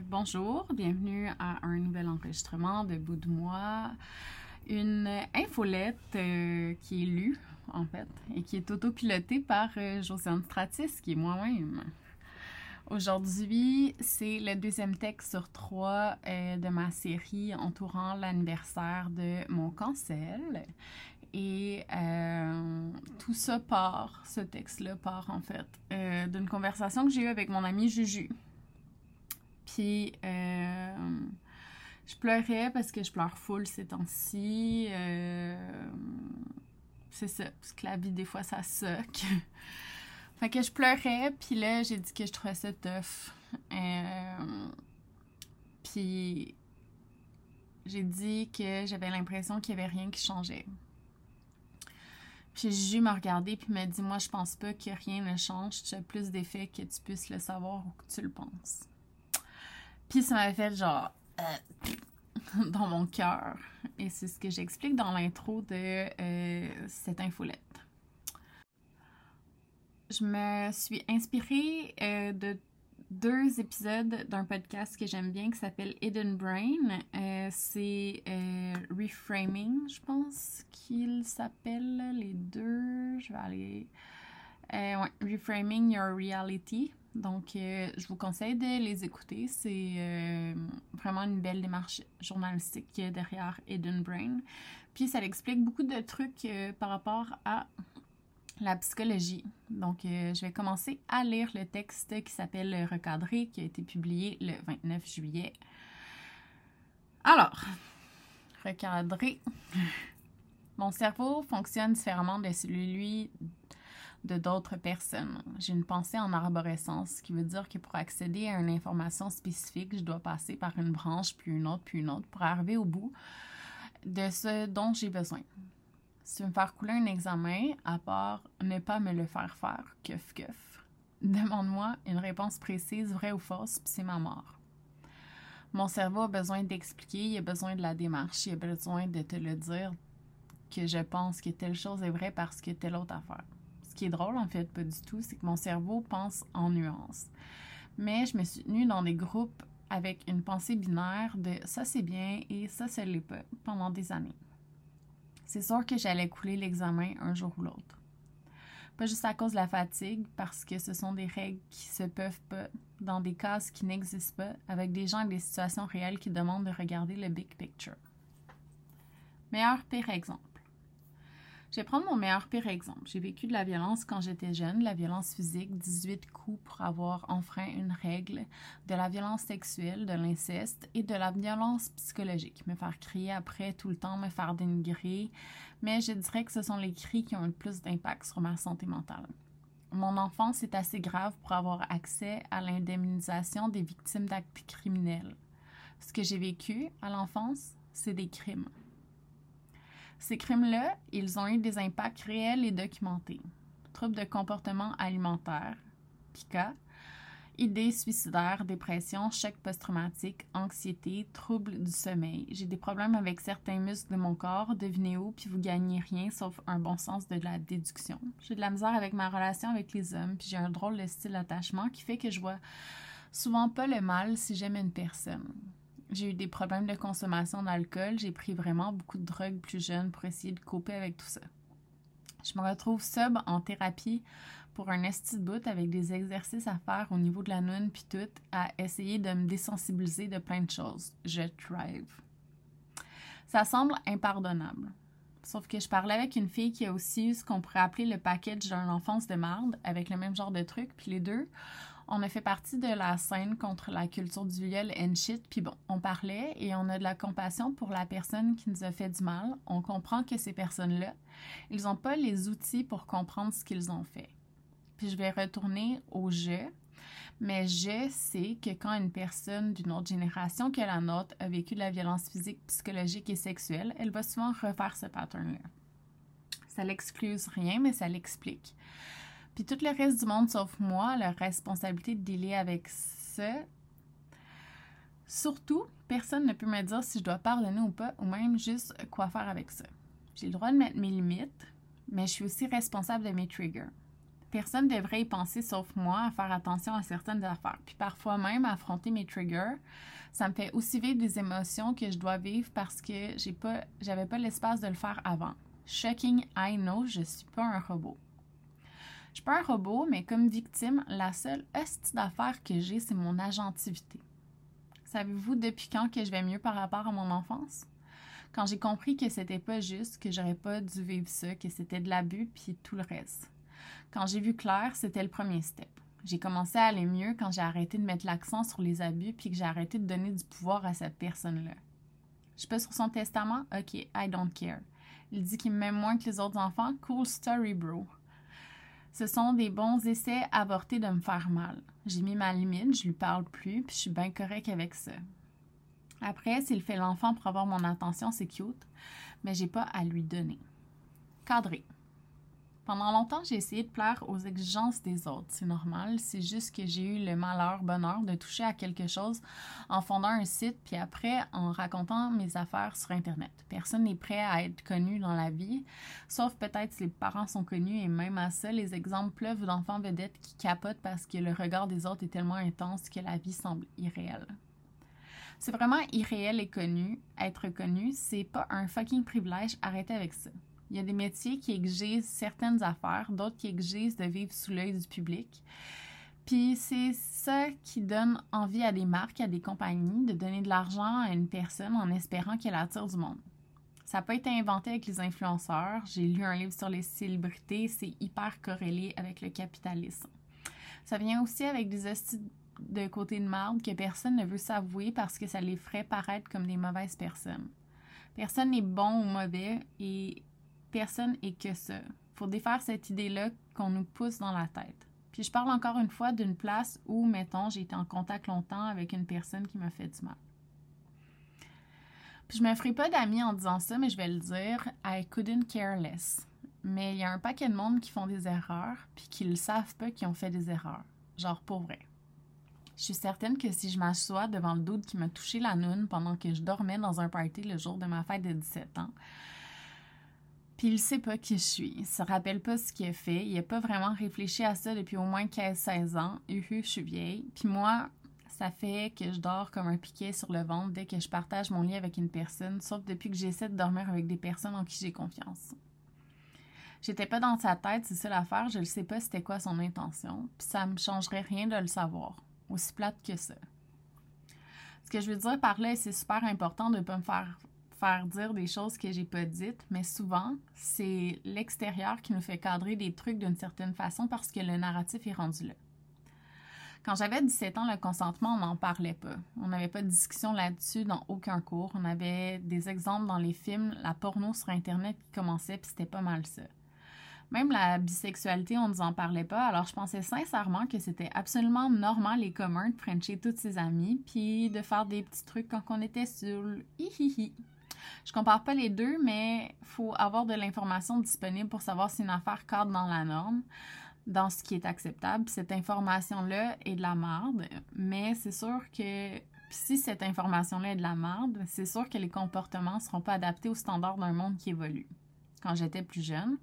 bonjour, bienvenue à un nouvel enregistrement de Bout de moi. Une infolette euh, qui est lue, en fait, et qui est autopilotée par euh, Josiane Stratis, qui est moi-même. Aujourd'hui, c'est le deuxième texte sur trois euh, de ma série entourant l'anniversaire de mon cancel. Et tout ça part, ce texte-là part en fait, d'une conversation que j'ai eue avec mon ami Juju. Puis, euh, je pleurais parce que je pleure full ces temps-ci. Euh, c'est ça, parce que la vie, des fois, ça suck. fait que je pleurais, puis là, j'ai dit que je trouvais ça tough. Euh, puis, j'ai dit que j'avais l'impression qu'il n'y avait rien qui changeait. Puis Juju m'a regardé puis m'a dit Moi, je pense pas que rien ne change. Tu as plus d'effet que tu puisses le savoir ou que tu le penses. Puis ça m'avait fait genre euh, dans mon cœur. Et c'est ce que j'explique dans l'intro de euh, cette infolette. Je me suis inspirée euh, de deux épisodes d'un podcast que j'aime bien qui s'appelle Hidden Brain. c'est Reframing, je pense qu'il s'appelle les deux. Je vais aller. Reframing Your Reality. Donc, euh, je vous conseille de les écouter. C'est euh, vraiment une belle démarche journalistique derrière Eden Brain. Puis, ça explique beaucoup de trucs euh, par rapport à la psychologie. Donc, je vais commencer à lire le texte qui s'appelle Recadré, qui a été publié le 29 juillet. Alors, recadré. Mon cerveau fonctionne différemment de celui de d'autres personnes. J'ai une pensée en arborescence, ce qui veut dire que pour accéder à une information spécifique, je dois passer par une branche, puis une autre, puis une autre, pour arriver au bout de ce dont j'ai besoin. Si me faire couler un examen, à part ne pas me le faire faire, keuf keuf, demande-moi une réponse précise, vraie ou fausse, puis c'est ma mort. Mon cerveau a besoin d'expliquer, il a besoin de la démarche, il a besoin de te le dire que je pense que telle chose est vraie parce que telle autre affaire ce qui est drôle, en fait, pas du tout, c'est que mon cerveau pense en nuances. Mais je me suis tenue dans des groupes avec une pensée binaire de ça c'est bien et ça ce l'est pas pendant des années. C'est sûr que j'allais couler l'examen un jour ou l'autre. Pas juste à cause de la fatigue, parce que ce sont des règles qui se peuvent pas, dans des cases qui n'existent pas, avec des gens et des situations réelles qui demandent de regarder le big picture. Meilleur pire exemple. Je vais prendre mon meilleur pire exemple. J'ai vécu de la violence quand j'étais jeune, la violence physique, 18 coups pour avoir enfreint une règle, de la violence sexuelle, de l'inceste et de la violence psychologique. Me faire crier après tout le temps, me faire dénigrer. Mais je dirais que ce sont les cris qui ont le plus d'impact sur ma santé mentale. Mon enfance est assez grave pour avoir accès à l'indemnisation des victimes d'actes criminels. Ce que j'ai vécu à l'enfance, c'est des crimes. Ces crimes-là, ils ont eu des impacts réels et documentés. Troubles de comportement alimentaire, PICA, idées suicidaires, dépression, choc post-traumatique, anxiété, troubles du sommeil. J'ai des problèmes avec certains muscles de mon corps, devinez où, puis vous gagnez rien sauf un bon sens de la déduction. J'ai de la misère avec ma relation avec les hommes, puis j'ai un drôle de style d'attachement qui fait que je vois souvent pas le mal si j'aime une personne. J'ai eu des problèmes de consommation d'alcool. J'ai pris vraiment beaucoup de drogue plus jeune pour essayer de couper avec tout ça. Je me retrouve sub en thérapie pour un esti de avec des exercices à faire au niveau de la noune puis tout, à essayer de me désensibiliser de plein de choses. Je thrive. Ça semble impardonnable. Sauf que je parlais avec une fille qui a aussi eu ce qu'on pourrait appeler le package d'un enfance de marde, avec le même genre de truc, puis les deux, on a fait partie de la scène contre la culture du viol and shit. Puis bon, on parlait et on a de la compassion pour la personne qui nous a fait du mal. On comprend que ces personnes-là, ils n'ont pas les outils pour comprendre ce qu'ils ont fait. Puis je vais retourner au jeu. Mais je sais que quand une personne d'une autre génération que la nôtre a vécu de la violence physique, psychologique et sexuelle, elle va souvent refaire ce pattern-là. Ça l'excuse rien, mais ça l'explique. Puis tout le reste du monde, sauf moi, la responsabilité de dealer avec ça. Surtout, personne ne peut me dire si je dois pardonner ou pas, ou même juste quoi faire avec ça. J'ai le droit de mettre mes limites, mais je suis aussi responsable de mes triggers. Personne ne devrait y penser sauf moi à faire attention à certaines affaires. Puis parfois même affronter mes triggers, ça me fait aussi vivre des émotions que je dois vivre parce que j'ai pas j'avais pas l'espace de le faire avant. Shocking, I know, je suis pas un robot. Je suis pas un robot, mais comme victime, la seule hostie d'affaires que j'ai, c'est mon agentivité. Savez-vous depuis quand que je vais mieux par rapport à mon enfance? Quand j'ai compris que c'était pas juste, que j'aurais pas dû vivre ça, que c'était de l'abus, puis tout le reste. Quand j'ai vu clair, c'était le premier step. J'ai commencé à aller mieux quand j'ai arrêté de mettre l'accent sur les abus puis que j'ai arrêté de donner du pouvoir à cette personne-là. Je pas sur son testament? Ok, I don't care. Il dit qu'il m'aime moins que les autres enfants? Cool story, bro. Ce sont des bons essais avortés de me faire mal. J'ai mis ma limite, je lui parle plus, puis je suis bien correct avec ça. Après, s'il fait l'enfant pour avoir mon attention, c'est cute, mais j'ai pas à lui donner. Cadré. Pendant longtemps, j'ai essayé de plaire aux exigences des autres. C'est normal. C'est juste que j'ai eu le malheur, bonheur de toucher à quelque chose en fondant un site, puis après en racontant mes affaires sur Internet. Personne n'est prêt à être connu dans la vie, sauf peut-être si les parents sont connus, et même à ça, les exemples pleuvent d'enfants vedettes qui capotent parce que le regard des autres est tellement intense que la vie semble irréelle. C'est vraiment irréel et connu. Être connu, c'est pas un fucking privilège. Arrêtez avec ça. Il y a des métiers qui exigent certaines affaires, d'autres qui exigent de vivre sous l'œil du public. Puis c'est ça qui donne envie à des marques, à des compagnies de donner de l'argent à une personne en espérant qu'elle attire du monde. Ça n'a pas été inventé avec les influenceurs. J'ai lu un livre sur les célébrités, c'est hyper corrélé avec le capitalisme. Ça vient aussi avec des astuces de côté de marde que personne ne veut s'avouer parce que ça les ferait paraître comme des mauvaises personnes. Personne n'est bon ou mauvais et personne est que ça. Faut défaire cette idée-là qu'on nous pousse dans la tête. Puis je parle encore une fois d'une place où, mettons, j'ai été en contact longtemps avec une personne qui m'a fait du mal. Puis je me ferai pas d'amis en disant ça, mais je vais le dire, I couldn't care less. Mais il y a un paquet de monde qui font des erreurs, puis qui ne savent pas qu'ils ont fait des erreurs. Genre pour vrai. Je suis certaine que si je m'assois devant le doute qui m'a touché la noune pendant que je dormais dans un party le jour de ma fête de 17 ans, puis il sait pas qui je suis. Il se rappelle pas ce qu'il a fait. Il a pas vraiment réfléchi à ça depuis au moins 15-16 ans. Uhu, je suis vieille. Puis moi, ça fait que je dors comme un piquet sur le ventre dès que je partage mon lit avec une personne, sauf depuis que j'essaie de dormir avec des personnes en qui j'ai confiance. J'étais pas dans sa tête, c'est ça l'affaire. Je ne sais pas c'était quoi son intention. Puis ça me changerait rien de le savoir. Aussi plate que ça. Ce que je veux dire par là, c'est super important de pas me faire faire dire des choses que j'ai pas dites, mais souvent, c'est l'extérieur qui nous fait cadrer des trucs d'une certaine façon parce que le narratif est rendu là. Quand j'avais 17 ans, le consentement, on n'en parlait pas. On n'avait pas de discussion là-dessus dans aucun cours. On avait des exemples dans les films, la porno sur Internet qui commençait, puis c'était pas mal ça. Même la bisexualité, on ne nous en parlait pas, alors je pensais sincèrement que c'était absolument normal et commun de frencher toutes ses amies, puis de faire des petits trucs quand on était sur le hihihi. Je compare pas les deux, mais il faut avoir de l'information disponible pour savoir si une affaire cadre dans la norme, dans ce qui est acceptable. Cette information-là est de la merde, mais c'est sûr que si cette information-là est de la merde, c'est sûr que les comportements ne seront pas adaptés aux standards d'un monde qui évolue. Quand j'étais plus jeune,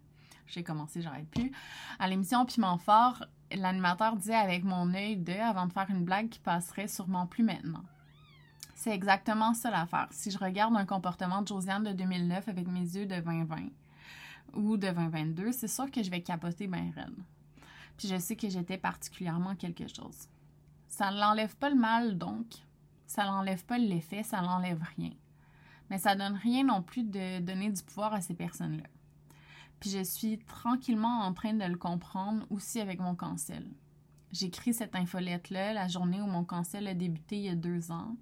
j'ai commencé, j'arrête plus. À l'émission Piment Fort, l'animateur disait avec mon œil de avant de faire une blague qui passerait sûrement plus maintenant. C'est exactement ça l'affaire. Si je regarde un comportement de Josiane de 2009 avec mes yeux de 2020 ou de 2022, c'est sûr que je vais capoter bien raide. Puis je sais que j'étais particulièrement quelque chose. Ça ne l'enlève pas le mal, donc. Ça n'enlève pas l'effet, ça n'enlève rien. Mais ça donne rien non plus de donner du pouvoir à ces personnes-là. Puis je suis tranquillement en train de le comprendre aussi avec mon cancel. J'écris cette infolette-là la journée où mon cancel a débuté il y a deux ans.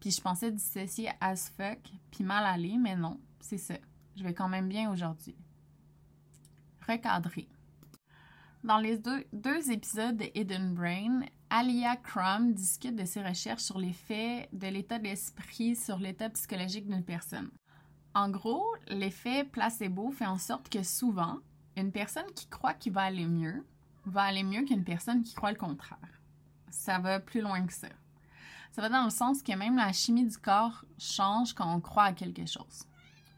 Puis je pensais dissocier as fuck, puis mal aller, mais non, c'est ça. Je vais quand même bien aujourd'hui. Recadrer. Dans les deux, deux, épisodes de Hidden Brain, Alia Crum discute de ses recherches sur l'effet de l'état d'esprit sur l'état psychologique d'une personne. En gros, l'effet placebo fait en sorte que souvent, une personne qui croit qu'il va aller mieux va aller mieux qu'une personne qui croit le contraire. Ça va plus loin que ça. Ça va dans le sens que même la chimie du corps change quand on croit à quelque chose.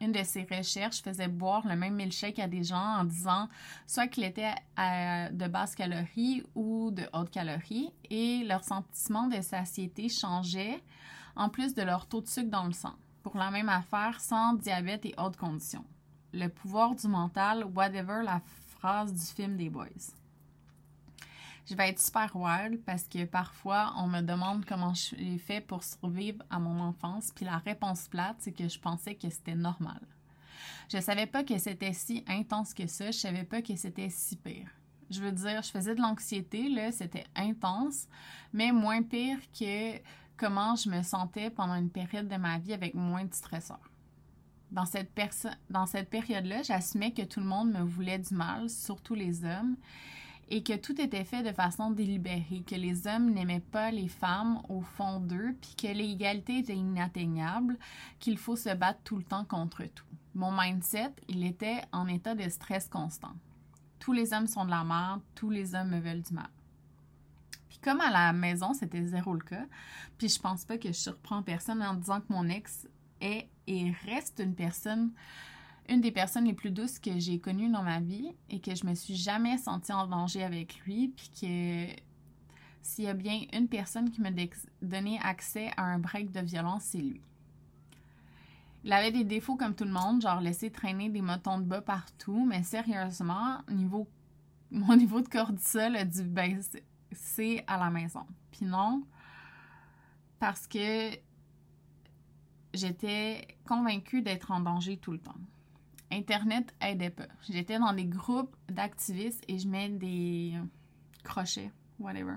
une de ses recherches faisait boire le même milkshake à des gens en disant soit qu'il était de basse calorie ou de haute calorie et leur sentiment de satiété changeait en plus de leur taux de sucre dans le sang pour la même affaire sans diabète et autres conditions. Le pouvoir du mental, whatever la phrase du film des Boys. Je vais être super wild parce que parfois on me demande comment j'ai fait pour survivre à mon enfance, puis la réponse plate, c'est que je pensais que c'était normal. Je savais pas que c'était si intense que ça, je savais pas que c'était si pire. Je veux dire, je faisais de l'anxiété, là, c'était intense, mais moins pire que comment je me sentais pendant une période de ma vie avec moins de stresseurs. Dans cette, dans cette période-là, j'assumais que tout le monde me voulait du mal, surtout les hommes, et que tout était fait de façon délibérée, que les hommes n'aimaient pas les femmes au fond d'eux, puis que l'égalité était inatteignable, qu'il faut se battre tout le temps contre tout. Mon mindset, il était en état de stress constant. Tous les hommes sont de la merde, tous les hommes me veulent du mal. Puis comme à la maison, c'était zéro le cas, puis je pense pas que je surprends personne en disant que mon ex est et reste une personne une des personnes les plus douces que j'ai connues dans ma vie et que je me suis jamais sentie en danger avec lui, puis que s'il y a bien une personne qui m'a donné accès à un break de violence, c'est lui. Il avait des défauts comme tout le monde, genre laisser traîner des motons de bas partout, mais sérieusement, niveau, mon niveau de cortisol a dû baisser à la maison. Puis non, parce que j'étais convaincue d'être en danger tout le temps. Internet aidait pas. J'étais dans des groupes d'activistes et je mets des crochets, whatever.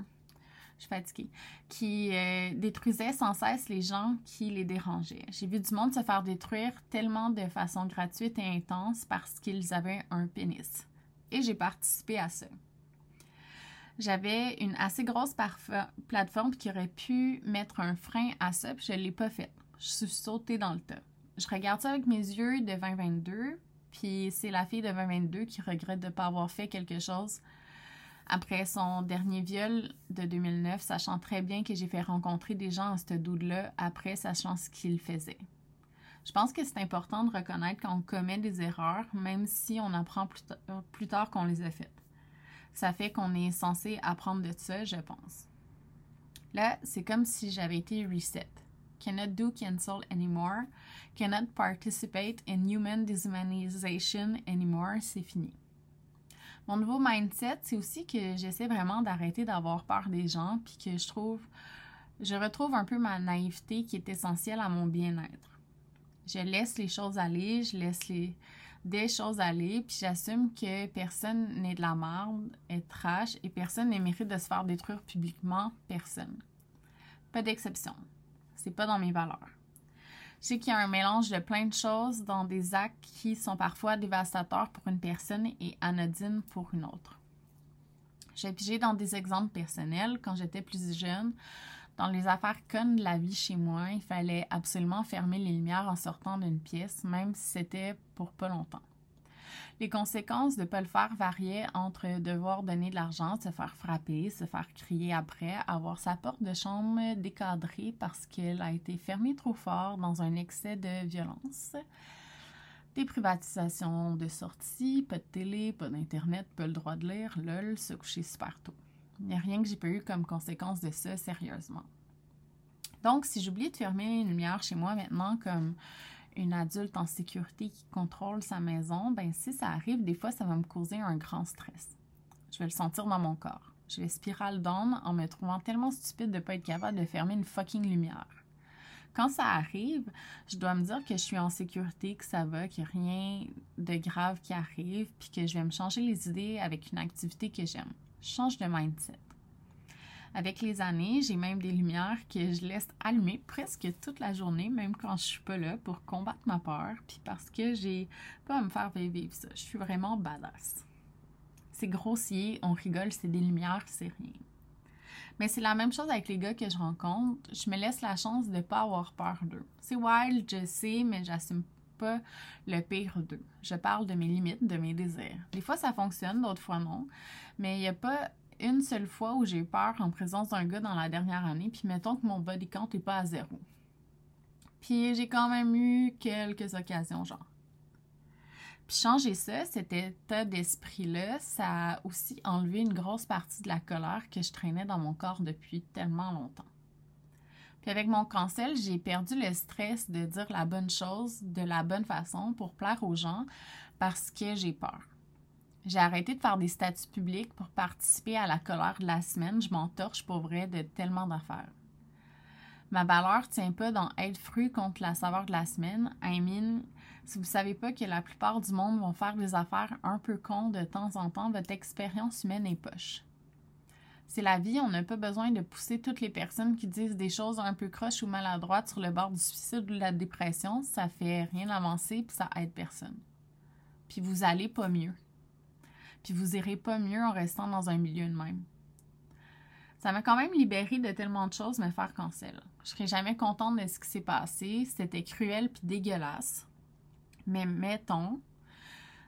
Je suis fatiguée. Qui euh, détruisaient sans cesse les gens qui les dérangeaient. J'ai vu du monde se faire détruire tellement de façon gratuite et intense parce qu'ils avaient un pénis. Et j'ai participé à ça. J'avais une assez grosse plateforme qui aurait pu mettre un frein à ça, puis je ne l'ai pas fait. Je suis sautée dans le tas je regarde ça avec mes yeux de 2022, puis c'est la fille de 2022 qui regrette de ne pas avoir fait quelque chose après son dernier viol de 2009, sachant très bien que j'ai fait rencontrer des gens à ce doute-là après sachant ce qu'il faisait. Je pense que c'est important de reconnaître qu'on commet des erreurs, même si on apprend plus tard qu'on les a faites. Ça fait qu'on est censé apprendre de ça, je pense. Là, c'est comme si j'avais été reset cannot do cancel anymore, cannot participate in human déshumanisation anymore, c'est fini. Mon nouveau mindset, c'est aussi que j'essaie vraiment d'arrêter d'avoir peur des gens, puis que je trouve, je retrouve un peu ma naïveté qui est essentielle à mon bien-être. Je laisse les choses aller, je laisse les, des choses aller, puis j'assume que personne n'est de la merde, est trash, et personne ne mérite de se faire détruire publiquement, personne. Pas d'exception. C'est pas dans mes valeurs. Je sais qu'il y a un mélange de plein de choses dans des actes qui sont parfois dévastateurs pour une personne et anodines pour une autre. J'ai pigé dans des exemples personnels. Quand j'étais plus jeune, dans les affaires connes de la vie chez moi, il fallait absolument fermer les lumières en sortant d'une pièce, même si c'était pour pas longtemps. Les conséquences de ne pas le faire variaient entre devoir donner de l'argent, se faire frapper, se faire crier après, avoir sa porte de chambre décadrée parce qu'elle a été fermée trop fort dans un excès de violence. Des privatisations de sortie, pas de télé, pas d'internet, pas le droit de lire, lol, se coucher super tôt. Il n'y a rien que j'ai pas eu comme conséquence de ça sérieusement. Donc, si j'oublie de fermer une lumière chez moi maintenant, comme une adulte en sécurité qui contrôle sa maison, ben si ça arrive, des fois, ça va me causer un grand stress. Je vais le sentir dans mon corps. Je vais spirale down en me trouvant tellement stupide de ne pas être capable de fermer une fucking lumière. Quand ça arrive, je dois me dire que je suis en sécurité, que ça va, qu'il n'y a rien de grave qui arrive, puis que je vais me changer les idées avec une activité que j'aime. Change de mindset. Avec les années, j'ai même des lumières que je laisse allumer presque toute la journée, même quand je suis pas là, pour combattre ma peur, puis parce que j'ai pas à me faire vivre ça. Je suis vraiment badass. C'est grossier, on rigole, c'est des lumières, c'est rien. Mais c'est la même chose avec les gars que je rencontre. Je me laisse la chance de pas avoir peur d'eux. C'est wild, je sais, mais j'assume pas le pire d'eux. Je parle de mes limites, de mes désirs. Des fois, ça fonctionne, d'autres fois non. Mais il n'y a pas une seule fois où j'ai eu peur en présence d'un gars dans la dernière année, puis mettons que mon body count n'est pas à zéro. Puis j'ai quand même eu quelques occasions, genre Puis changer ça, cet état d'esprit-là, ça a aussi enlevé une grosse partie de la colère que je traînais dans mon corps depuis tellement longtemps. Puis avec mon cancel, j'ai perdu le stress de dire la bonne chose de la bonne façon pour plaire aux gens parce que j'ai peur. J'ai arrêté de faire des statuts publics pour participer à la colère de la semaine. Je m'entorche pour vrai de tellement d'affaires. Ma valeur tient pas dans être fruit contre la saveur de la semaine. I si vous savez pas que la plupart du monde vont faire des affaires un peu cons de temps en temps, votre expérience humaine est poche. C'est la vie, on n'a pas besoin de pousser toutes les personnes qui disent des choses un peu croches ou maladroites sur le bord du suicide ou de la dépression. Ça fait rien avancer puis ça aide personne. Puis vous allez pas mieux. Puis vous irez pas mieux en restant dans un milieu de même. Ça m'a quand même libéré de tellement de choses me faire cancel. Je serai jamais contente de ce qui s'est passé. C'était cruel puis dégueulasse. Mais mettons,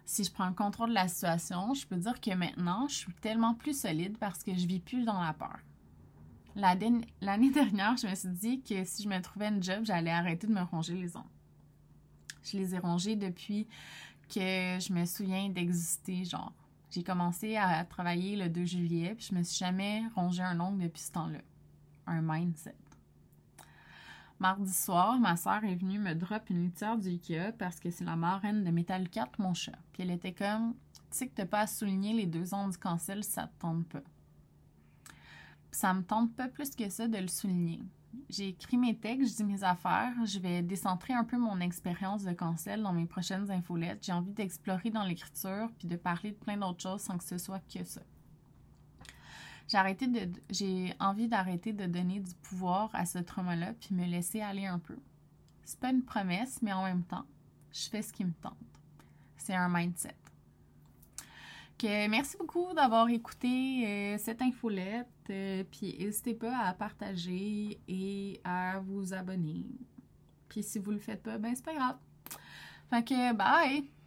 si je prends le contrôle de la situation, je peux dire que maintenant, je suis tellement plus solide parce que je vis plus dans la peur. L'année dernière, je me suis dit que si je me trouvais un job, j'allais arrêter de me ronger les ongles. Je les ai rongés depuis que je me souviens d'exister, genre. J'ai commencé à travailler le 2 juillet, puis je me suis jamais rongé un ongle depuis ce temps-là. Un mindset. Mardi soir, ma soeur est venue me drop une litière du Ikea parce que c'est la marraine de Metal 4, mon chat. Puis elle était comme, tu sais que t'as pas à souligner les deux ans du cancel ça te tente pas. Ça me tente pas plus que ça de le souligner. J'ai écrit mes textes, je dis mes affaires, je vais décentrer un peu mon expérience de cancel dans mes prochaines infolettes. J'ai envie d'explorer dans l'écriture puis de parler de plein d'autres choses sans que ce soit que ça. J'ai arrêté de j'ai envie d'arrêter de donner du pouvoir à ce trauma-là puis me laisser aller un peu. C'est pas une promesse, mais en même temps, je fais ce qui me tente. C'est un mindset. Que merci beaucoup d'avoir écouté euh, cette infolette. Euh, puis n'hésitez pas à partager et à vous abonner. Puis si vous le faites pas, ben c'est pas grave. Fait que bye!